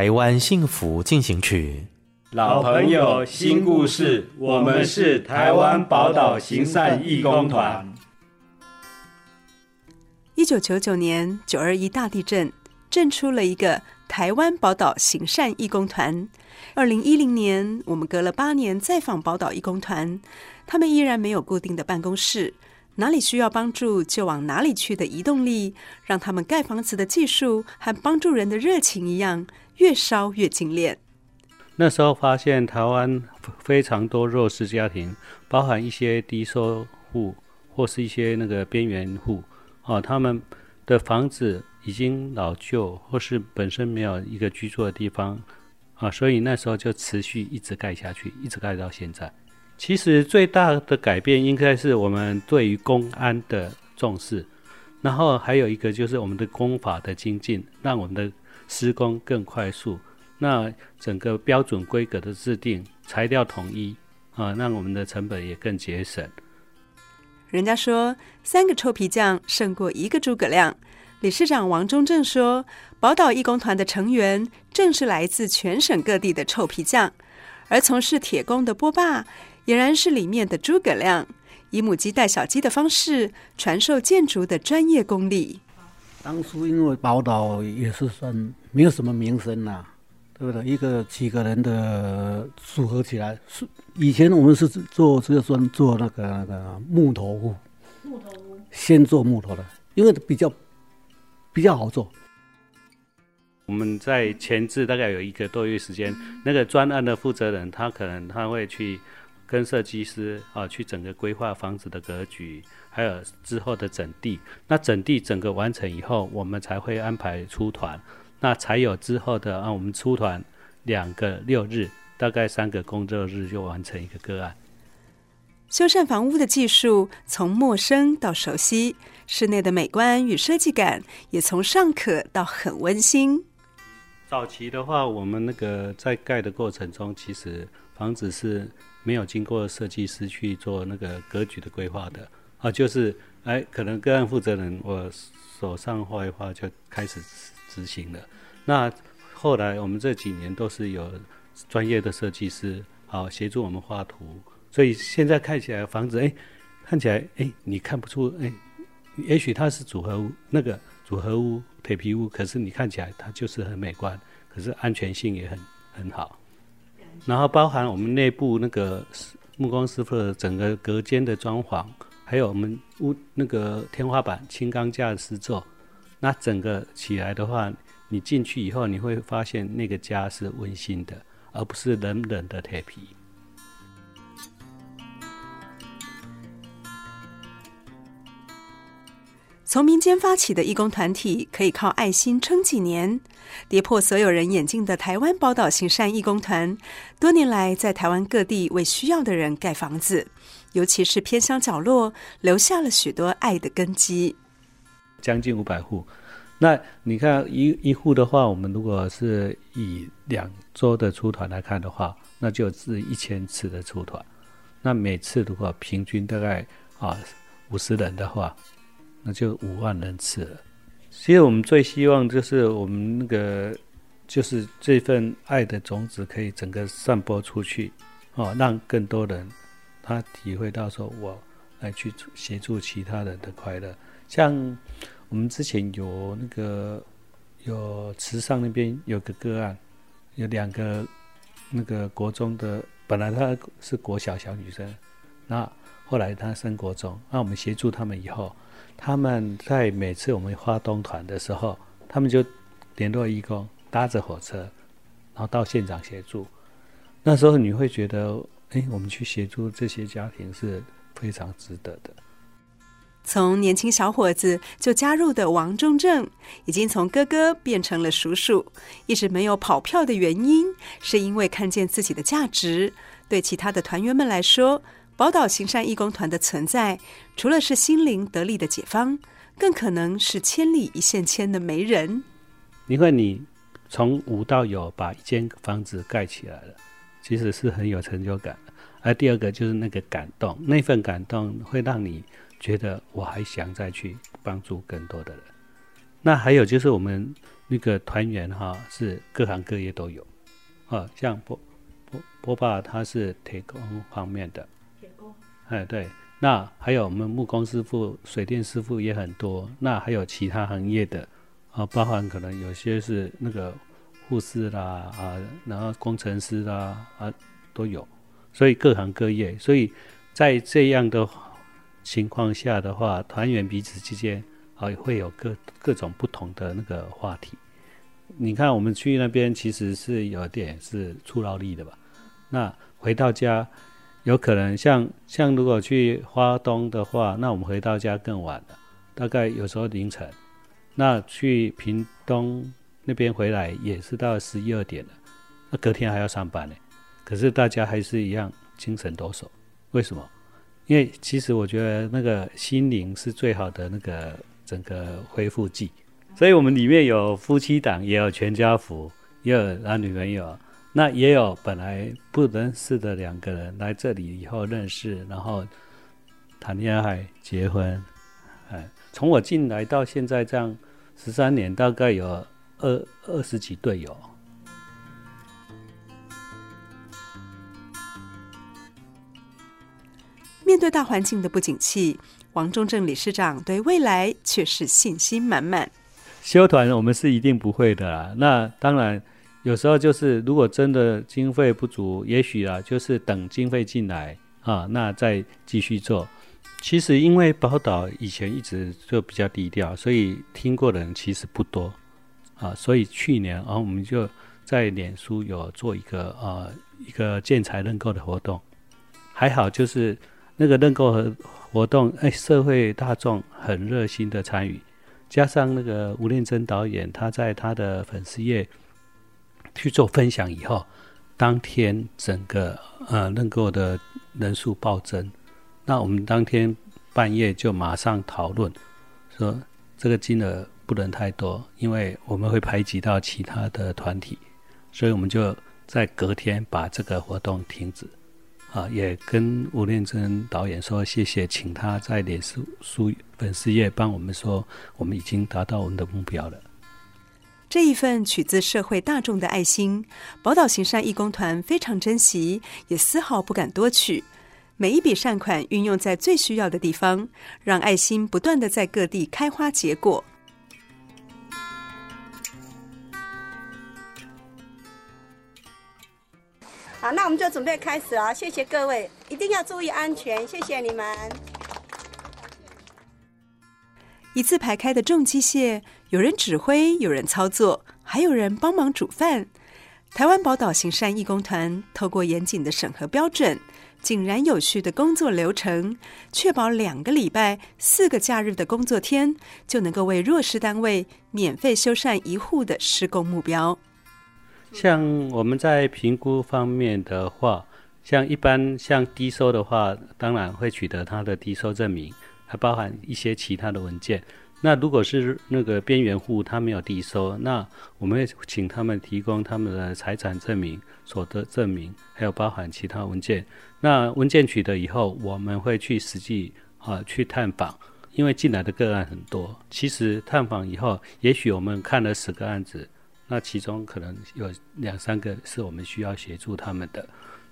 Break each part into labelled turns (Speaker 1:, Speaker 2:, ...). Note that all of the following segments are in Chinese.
Speaker 1: 台湾幸福进行曲，
Speaker 2: 老朋友新故事，我们是台湾宝岛行善义工团。
Speaker 3: 一九九九年九二一大地震，震出了一个台湾宝岛行善义工团。二零一零年，我们隔了八年再访宝岛义工团，他们依然没有固定的办公室。哪里需要帮助就往哪里去的移动力，让他们盖房子的技术和帮助人的热情一样，越烧越精炼。
Speaker 4: 那时候发现台湾非常多弱势家庭，包含一些低收户或是一些那个边缘户，啊，他们的房子已经老旧，或是本身没有一个居住的地方，啊，所以那时候就持续一直盖下去，一直盖到现在。其实最大的改变应该是我们对于公安的重视，然后还有一个就是我们的公法的精进，让我们的施工更快速。那整个标准规格的制定，材料统一啊，让我们的成本也更节省。
Speaker 3: 人家说三个臭皮匠胜过一个诸葛亮。理事长王忠正说，宝岛义工团的成员正是来自全省各地的臭皮匠，而从事铁工的波霸。俨然是里面的诸葛亮，以母鸡带小鸡的方式传授建筑的专业功力。
Speaker 5: 当初因为宝岛也是算没有什么名声呐，对不对？一个几个人的组合起来，是以前我们是做这个砖做那个那个木头屋，木头屋先做木头的，因为比较比较好做。
Speaker 4: 我们在前置大概有一个多月时间，那个专案的负责人他可能他会去。跟设计师啊，去整个规划房子的格局，还有之后的整地。那整地整个完成以后，我们才会安排出团，那才有之后的啊，我们出团两个六日，大概三个工作日就完成一个个案。
Speaker 3: 修缮房屋的技术从陌生到熟悉，室内的美观与设计感也从尚可到很温馨。
Speaker 4: 早期的话，我们那个在盖的过程中，其实房子是。没有经过设计师去做那个格局的规划的啊，就是哎，可能个案负责人我手上画一画就开始执行的。那后来我们这几年都是有专业的设计师好协助我们画图，所以现在看起来房子哎，看起来哎，你看不出哎，也许它是组合屋那个组合屋铁皮屋，可是你看起来它就是很美观，可是安全性也很很好。然后包含我们内部那个木工师傅的整个隔间的装潢，还有我们屋那个天花板轻钢架的施作，那整个起来的话，你进去以后你会发现那个家是温馨的，而不是冷冷的铁皮。
Speaker 3: 从民间发起的义工团体，可以靠爱心撑几年。跌破所有人眼镜的台湾宝岛行善义工团，多年来在台湾各地为需要的人盖房子，尤其是偏乡角落，留下了许多爱的根基。
Speaker 4: 将近五百户，那你看一一户的话，我们如果是以两周的出团来看的话，那就是一千次的出团。那每次如果平均大概啊五十人的话。那就五万人次了。其实我们最希望就是我们那个，就是这份爱的种子可以整个散播出去，哦，让更多人他体会到说，我来去协助其他人的快乐。像我们之前有那个有池上那边有个个案，有两个那个国中的，本来她是国小小女生，那后来她升国中，那我们协助他们以后，他们在每次我们花东团的时候，他们就联络义工，搭着火车，然后到现场协助。那时候你会觉得，哎，我们去协助这些家庭是非常值得的。
Speaker 3: 从年轻小伙子就加入的王中正，已经从哥哥变成了叔叔。一直没有跑票的原因，是因为看见自己的价值。对其他的团员们来说，宝岛行善义工团的存在，除了是心灵得力的解方，更可能是千里一线牵的媒人。
Speaker 4: 因为你从无到有，把一间房子盖起来了，其实是很有成就感。而第二个就是那个感动，那份感动会让你。觉得我还想再去帮助更多的人。那还有就是我们那个团员哈，是各行各业都有，啊，像波波波爸他是铁工方面的，铁工，哎对，那还有我们木工师傅、水电师傅也很多。那还有其他行业的啊，包含可能有些是那个护士啦啊，然后工程师啦啊都有，所以各行各业，所以在这样的。情况下的话，团员彼此之间啊会有各各种不同的那个话题。你看，我们去那边其实是有点是出劳力的吧？那回到家，有可能像像如果去花东的话，那我们回到家更晚了，大概有时候凌晨。那去屏东那边回来也是到十一二点了，那隔天还要上班呢。可是大家还是一样精神抖擞，为什么？因为其实我觉得那个心灵是最好的那个整个恢复剂，所以我们里面有夫妻档，也有全家福，也有男女朋友，那也有本来不认识的两个人来这里以后认识，然后谈恋爱、结婚，哎，从我进来到现在这样十三年，大概有二二十几对有。
Speaker 3: 面对大环境的不景气，王中正理事长对未来却是信心满满。
Speaker 4: 修团我们是一定不会的啦。那当然，有时候就是如果真的经费不足，也许啊，就是等经费进来啊，那再继续做。其实因为宝岛以前一直就比较低调，所以听过的人其实不多啊。所以去年啊，我们就在脸书有做一个啊一个建材认购的活动，还好就是。那个认购和活动，哎，社会大众很热心的参与，加上那个吴念真导演，他在他的粉丝页去做分享以后，当天整个呃认购的人数暴增。那我们当天半夜就马上讨论，说这个金额不能太多，因为我们会排挤到其他的团体，所以我们就在隔天把这个活动停止。啊，也跟吴念真导演说谢谢，请他在脸书书粉丝页帮我们说，我们已经达到我们的目标了。
Speaker 3: 这一份取自社会大众的爱心，宝岛行善义工团非常珍惜，也丝毫不敢多取。每一笔善款运用在最需要的地方，让爱心不断的在各地开花结果。
Speaker 6: 好，那我们就准备开始了。谢谢各位，一定要注意安全。谢谢你们。
Speaker 3: 一字排开的重机械，有人指挥，有人操作，还有人帮忙煮饭。台湾宝岛行善义工团透过严谨的审核标准，井然有序的工作流程，确保两个礼拜、四个假日的工作天，就能够为弱势单位免费修缮一户的施工目标。
Speaker 4: 像我们在评估方面的话，像一般像低收的话，当然会取得他的低收证明，还包含一些其他的文件。那如果是那个边缘户，他没有低收，那我们会请他们提供他们的财产证明、所得证明，还有包含其他文件。那文件取得以后，我们会去实际啊去探访，因为进来的个案很多。其实探访以后，也许我们看了十个案子。那其中可能有两三个是我们需要协助他们的。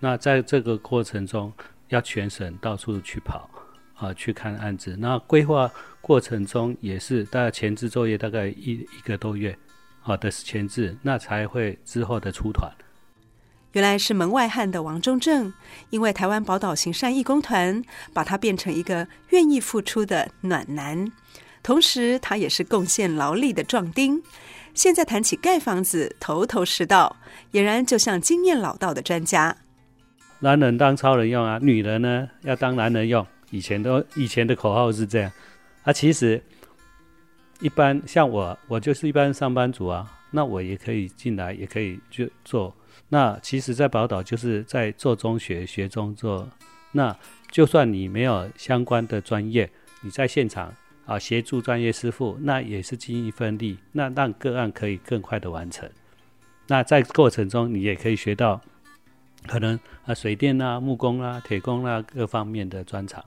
Speaker 4: 那在这个过程中，要全省到处去跑啊，去看案子。那规划过程中也是大概前置作业大概一一个多月好的前置，那才会之后的出团。
Speaker 3: 原来是门外汉的王中正，因为台湾宝岛行善义工团把他变成一个愿意付出的暖男，同时他也是贡献劳力的壮丁。现在谈起盖房子，头头是道，俨然就像经验老道的专家。
Speaker 4: 男人当超人用啊，女人呢要当男人用。以前都以前的口号是这样啊，其实一般像我，我就是一般上班族啊，那我也可以进来，也可以去做。那其实，在宝岛就是在做中学，学中做。那就算你没有相关的专业，你在现场啊协助专业师傅，那也是尽一份力，那让个案可以更快的完成。那在过程中，你也可以学到可能啊水电啊、木工啊、铁工啊各方面的专长。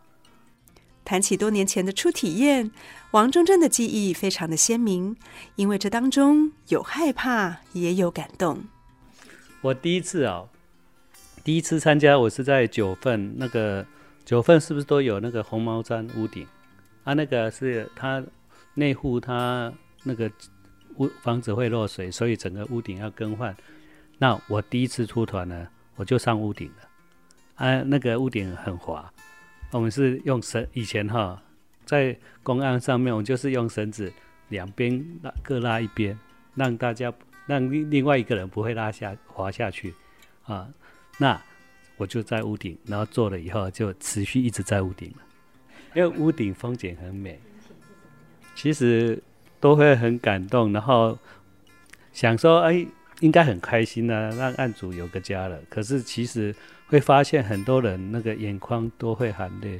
Speaker 3: 谈起多年前的初体验，王中正的记忆非常的鲜明，因为这当中有害怕，也有感动。
Speaker 4: 我第一次啊、哦，第一次参加，我是在九份，那个九份是不是都有那个红毛毡屋顶？啊，那个是他内户，他那个屋房子会漏水，所以整个屋顶要更换。那我第一次出团呢，我就上屋顶了。啊，那个屋顶很滑，我们是用绳，以前哈在公案上面，我就是用绳子两边拉各拉一边，让大家。让另另外一个人不会拉下滑下去，啊，那我就在屋顶，然后做了以后就持续一直在屋顶了，因为屋顶风景很美，其实都会很感动，然后想说哎，应该很开心呢，啊，让案主有个家了。可是其实会发现很多人那个眼眶都会含泪，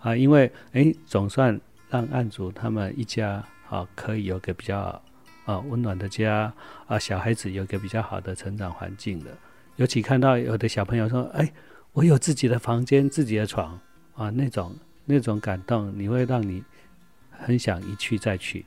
Speaker 4: 啊，因为哎，总算让案主他们一家啊可以有个比较。啊，温暖的家啊，小孩子有个比较好的成长环境的。尤其看到有的小朋友说：“哎，我有自己的房间，自己的床啊，那种那种感动，你会让你很想一去再去。”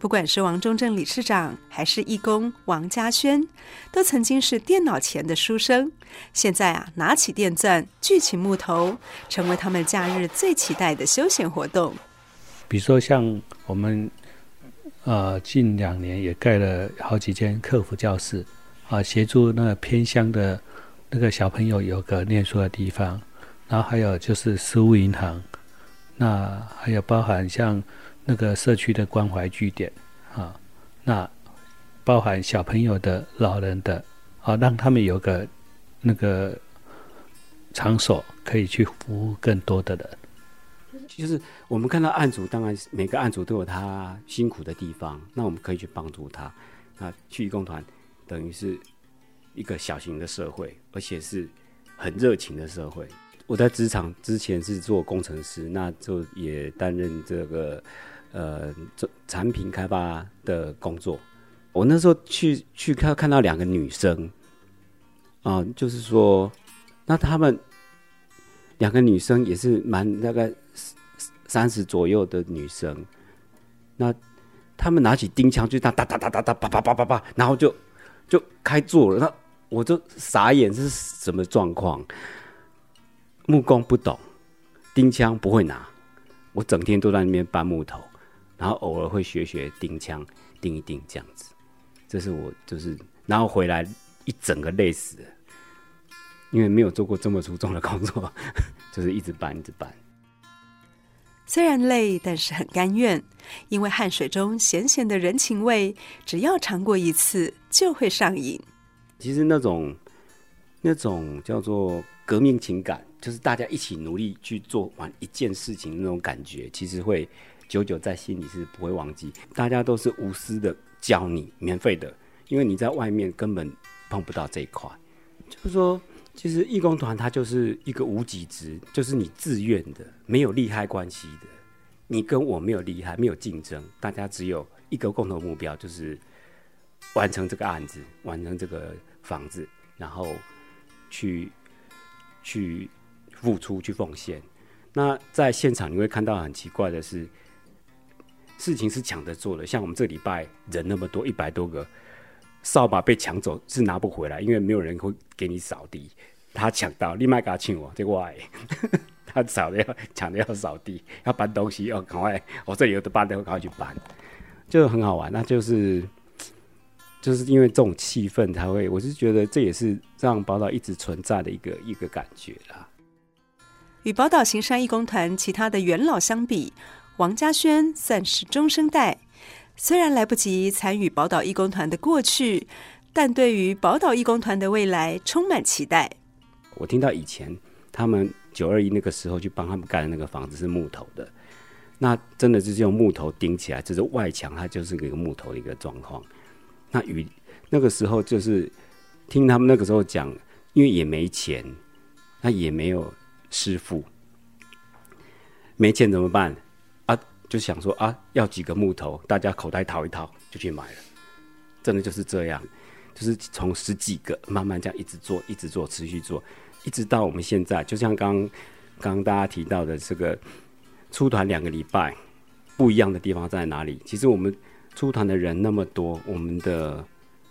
Speaker 3: 不管是王中正理事长，还是义工王家轩，都曾经是电脑前的书生。现在啊，拿起电钻，锯起木头，成为他们假日最期待的休闲活动。
Speaker 4: 比如说，像我们呃，近两年也盖了好几间客服教室，啊，协助那个偏乡的那个小朋友有个念书的地方。然后还有就是食物银行，那还有包含像。那个社区的关怀据点，啊，那包含小朋友的、老人的，啊，让他们有个那个场所可以去服务更多的人。
Speaker 7: 就是我们看到案主，当然每个案主都有他辛苦的地方，那我们可以去帮助他。那去义工团等于是一个小型的社会，而且是很热情的社会。我在职场之前是做工程师，那就也担任这个。呃，做产品开发的工作，我那时候去去看看到两个女生，啊、就是说，那她们两个女生也是蛮大概三十左右的女生，那她们拿起钉枪就哒哒哒哒哒哒叭叭叭叭叭，然后就就开做了，那我就傻眼，这是什么状况？木工不懂，钉枪不会拿，我整天都在那边搬木头。然后偶尔会学学钉枪，钉一钉这样子，这是我就是，然后回来一整个累死了，因为没有做过这么粗重的工作，就是一直搬一直搬。
Speaker 3: 虽然累，但是很甘愿，因为汗水中咸咸的人情味，只要尝过一次就会上瘾。
Speaker 7: 其实那种那种叫做革命情感，就是大家一起努力去做完一件事情那种感觉，其实会。久久在心里是不会忘记，大家都是无私的教你，免费的，因为你在外面根本碰不到这一块。就是说，其实义工团它就是一个无给职，就是你自愿的，没有利害关系的，你跟我没有利害，没有竞争，大家只有一个共同目标，就是完成这个案子，完成这个房子，然后去去付出，去奉献。那在现场你会看到很奇怪的是。事情是抢着做的，像我们这礼拜人那么多，一百多个，扫把被抢走是拿不回来，因为没有人会给你扫地。他抢到，立马给他请我，这个外，他扫的要抢的要扫地，要搬东西要赶快，我这里有的搬的赶快去搬，就很好玩。那就是就是因为这种气氛才会，我是觉得这也是让宝岛一直存在的一个一个感觉啦。
Speaker 3: 与宝岛行山义工团其他的元老相比，王家轩算是中生代。虽然来不及参与宝岛义工团的过去，但对于宝岛义工团的未来充满期待。
Speaker 7: 我听到以前他们九二一那个时候去帮他们盖的那个房子是木头的，那真的就是用木头顶起来，就是外墙它就是一个木头的一个状况。那与那个时候就是听他们那个时候讲，因为也没钱，那也没有师傅，没钱怎么办？就想说啊，要几个木头，大家口袋掏一掏就去买了，真的就是这样，就是从十几个慢慢这样一直做，一直做，持续做，一直到我们现在，就像刚刚大家提到的这个出团两个礼拜，不一样的地方在哪里？其实我们出团的人那么多，我们的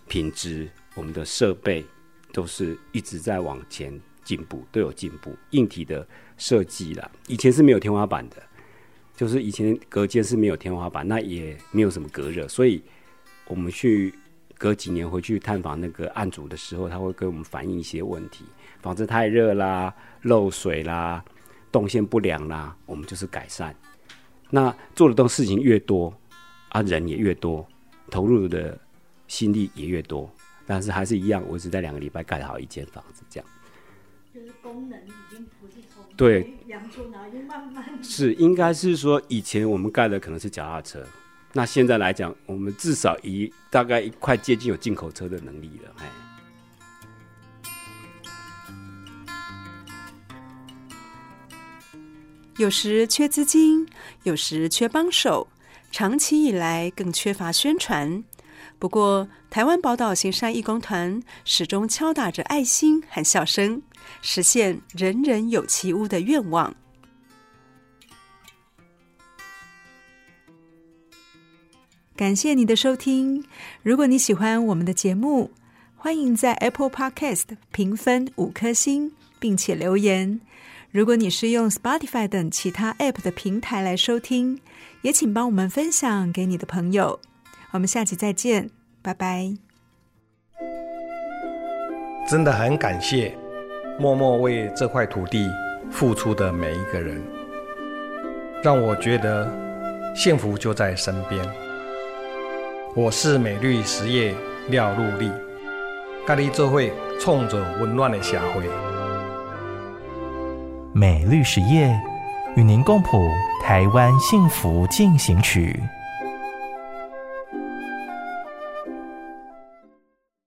Speaker 7: 品质、我们的设备都是一直在往前进步，都有进步。硬体的设计啦，以前是没有天花板的。就是以前隔间是没有天花板，那也没有什么隔热，所以我们去隔几年回去探访那个案主的时候，他会给我们反映一些问题，房子太热啦、漏水啦、动线不良啦，我们就是改善。那做的东事情越多，啊人也越多，投入的心力也越多，但是还是一样，我只在两个礼拜盖好一间房子，这样。就是功能已经不是从对，是应该是说，以前我们盖的可能是脚踏车，那现在来讲，我们至少一大概一块接近有进口车的能力了，哎。
Speaker 3: 有时缺资金，有时缺帮手，长期以来更缺乏宣传。不过，台湾宝岛行善义工团始终敲打着爱心和笑声，实现人人有其屋的愿望。感谢你的收听。如果你喜欢我们的节目，欢迎在 Apple Podcast 评分五颗星，并且留言。如果你是用 Spotify 等其他 App 的平台来收听，也请帮我们分享给你的朋友。我们下期再见，拜拜。
Speaker 8: 真的很感谢默默为这块土地付出的每一个人，让我觉得幸福就在身边。我是美绿实业廖禄立，咖喱这会冲着温暖的社会。
Speaker 1: 美绿实业与您共谱台湾幸福进行曲。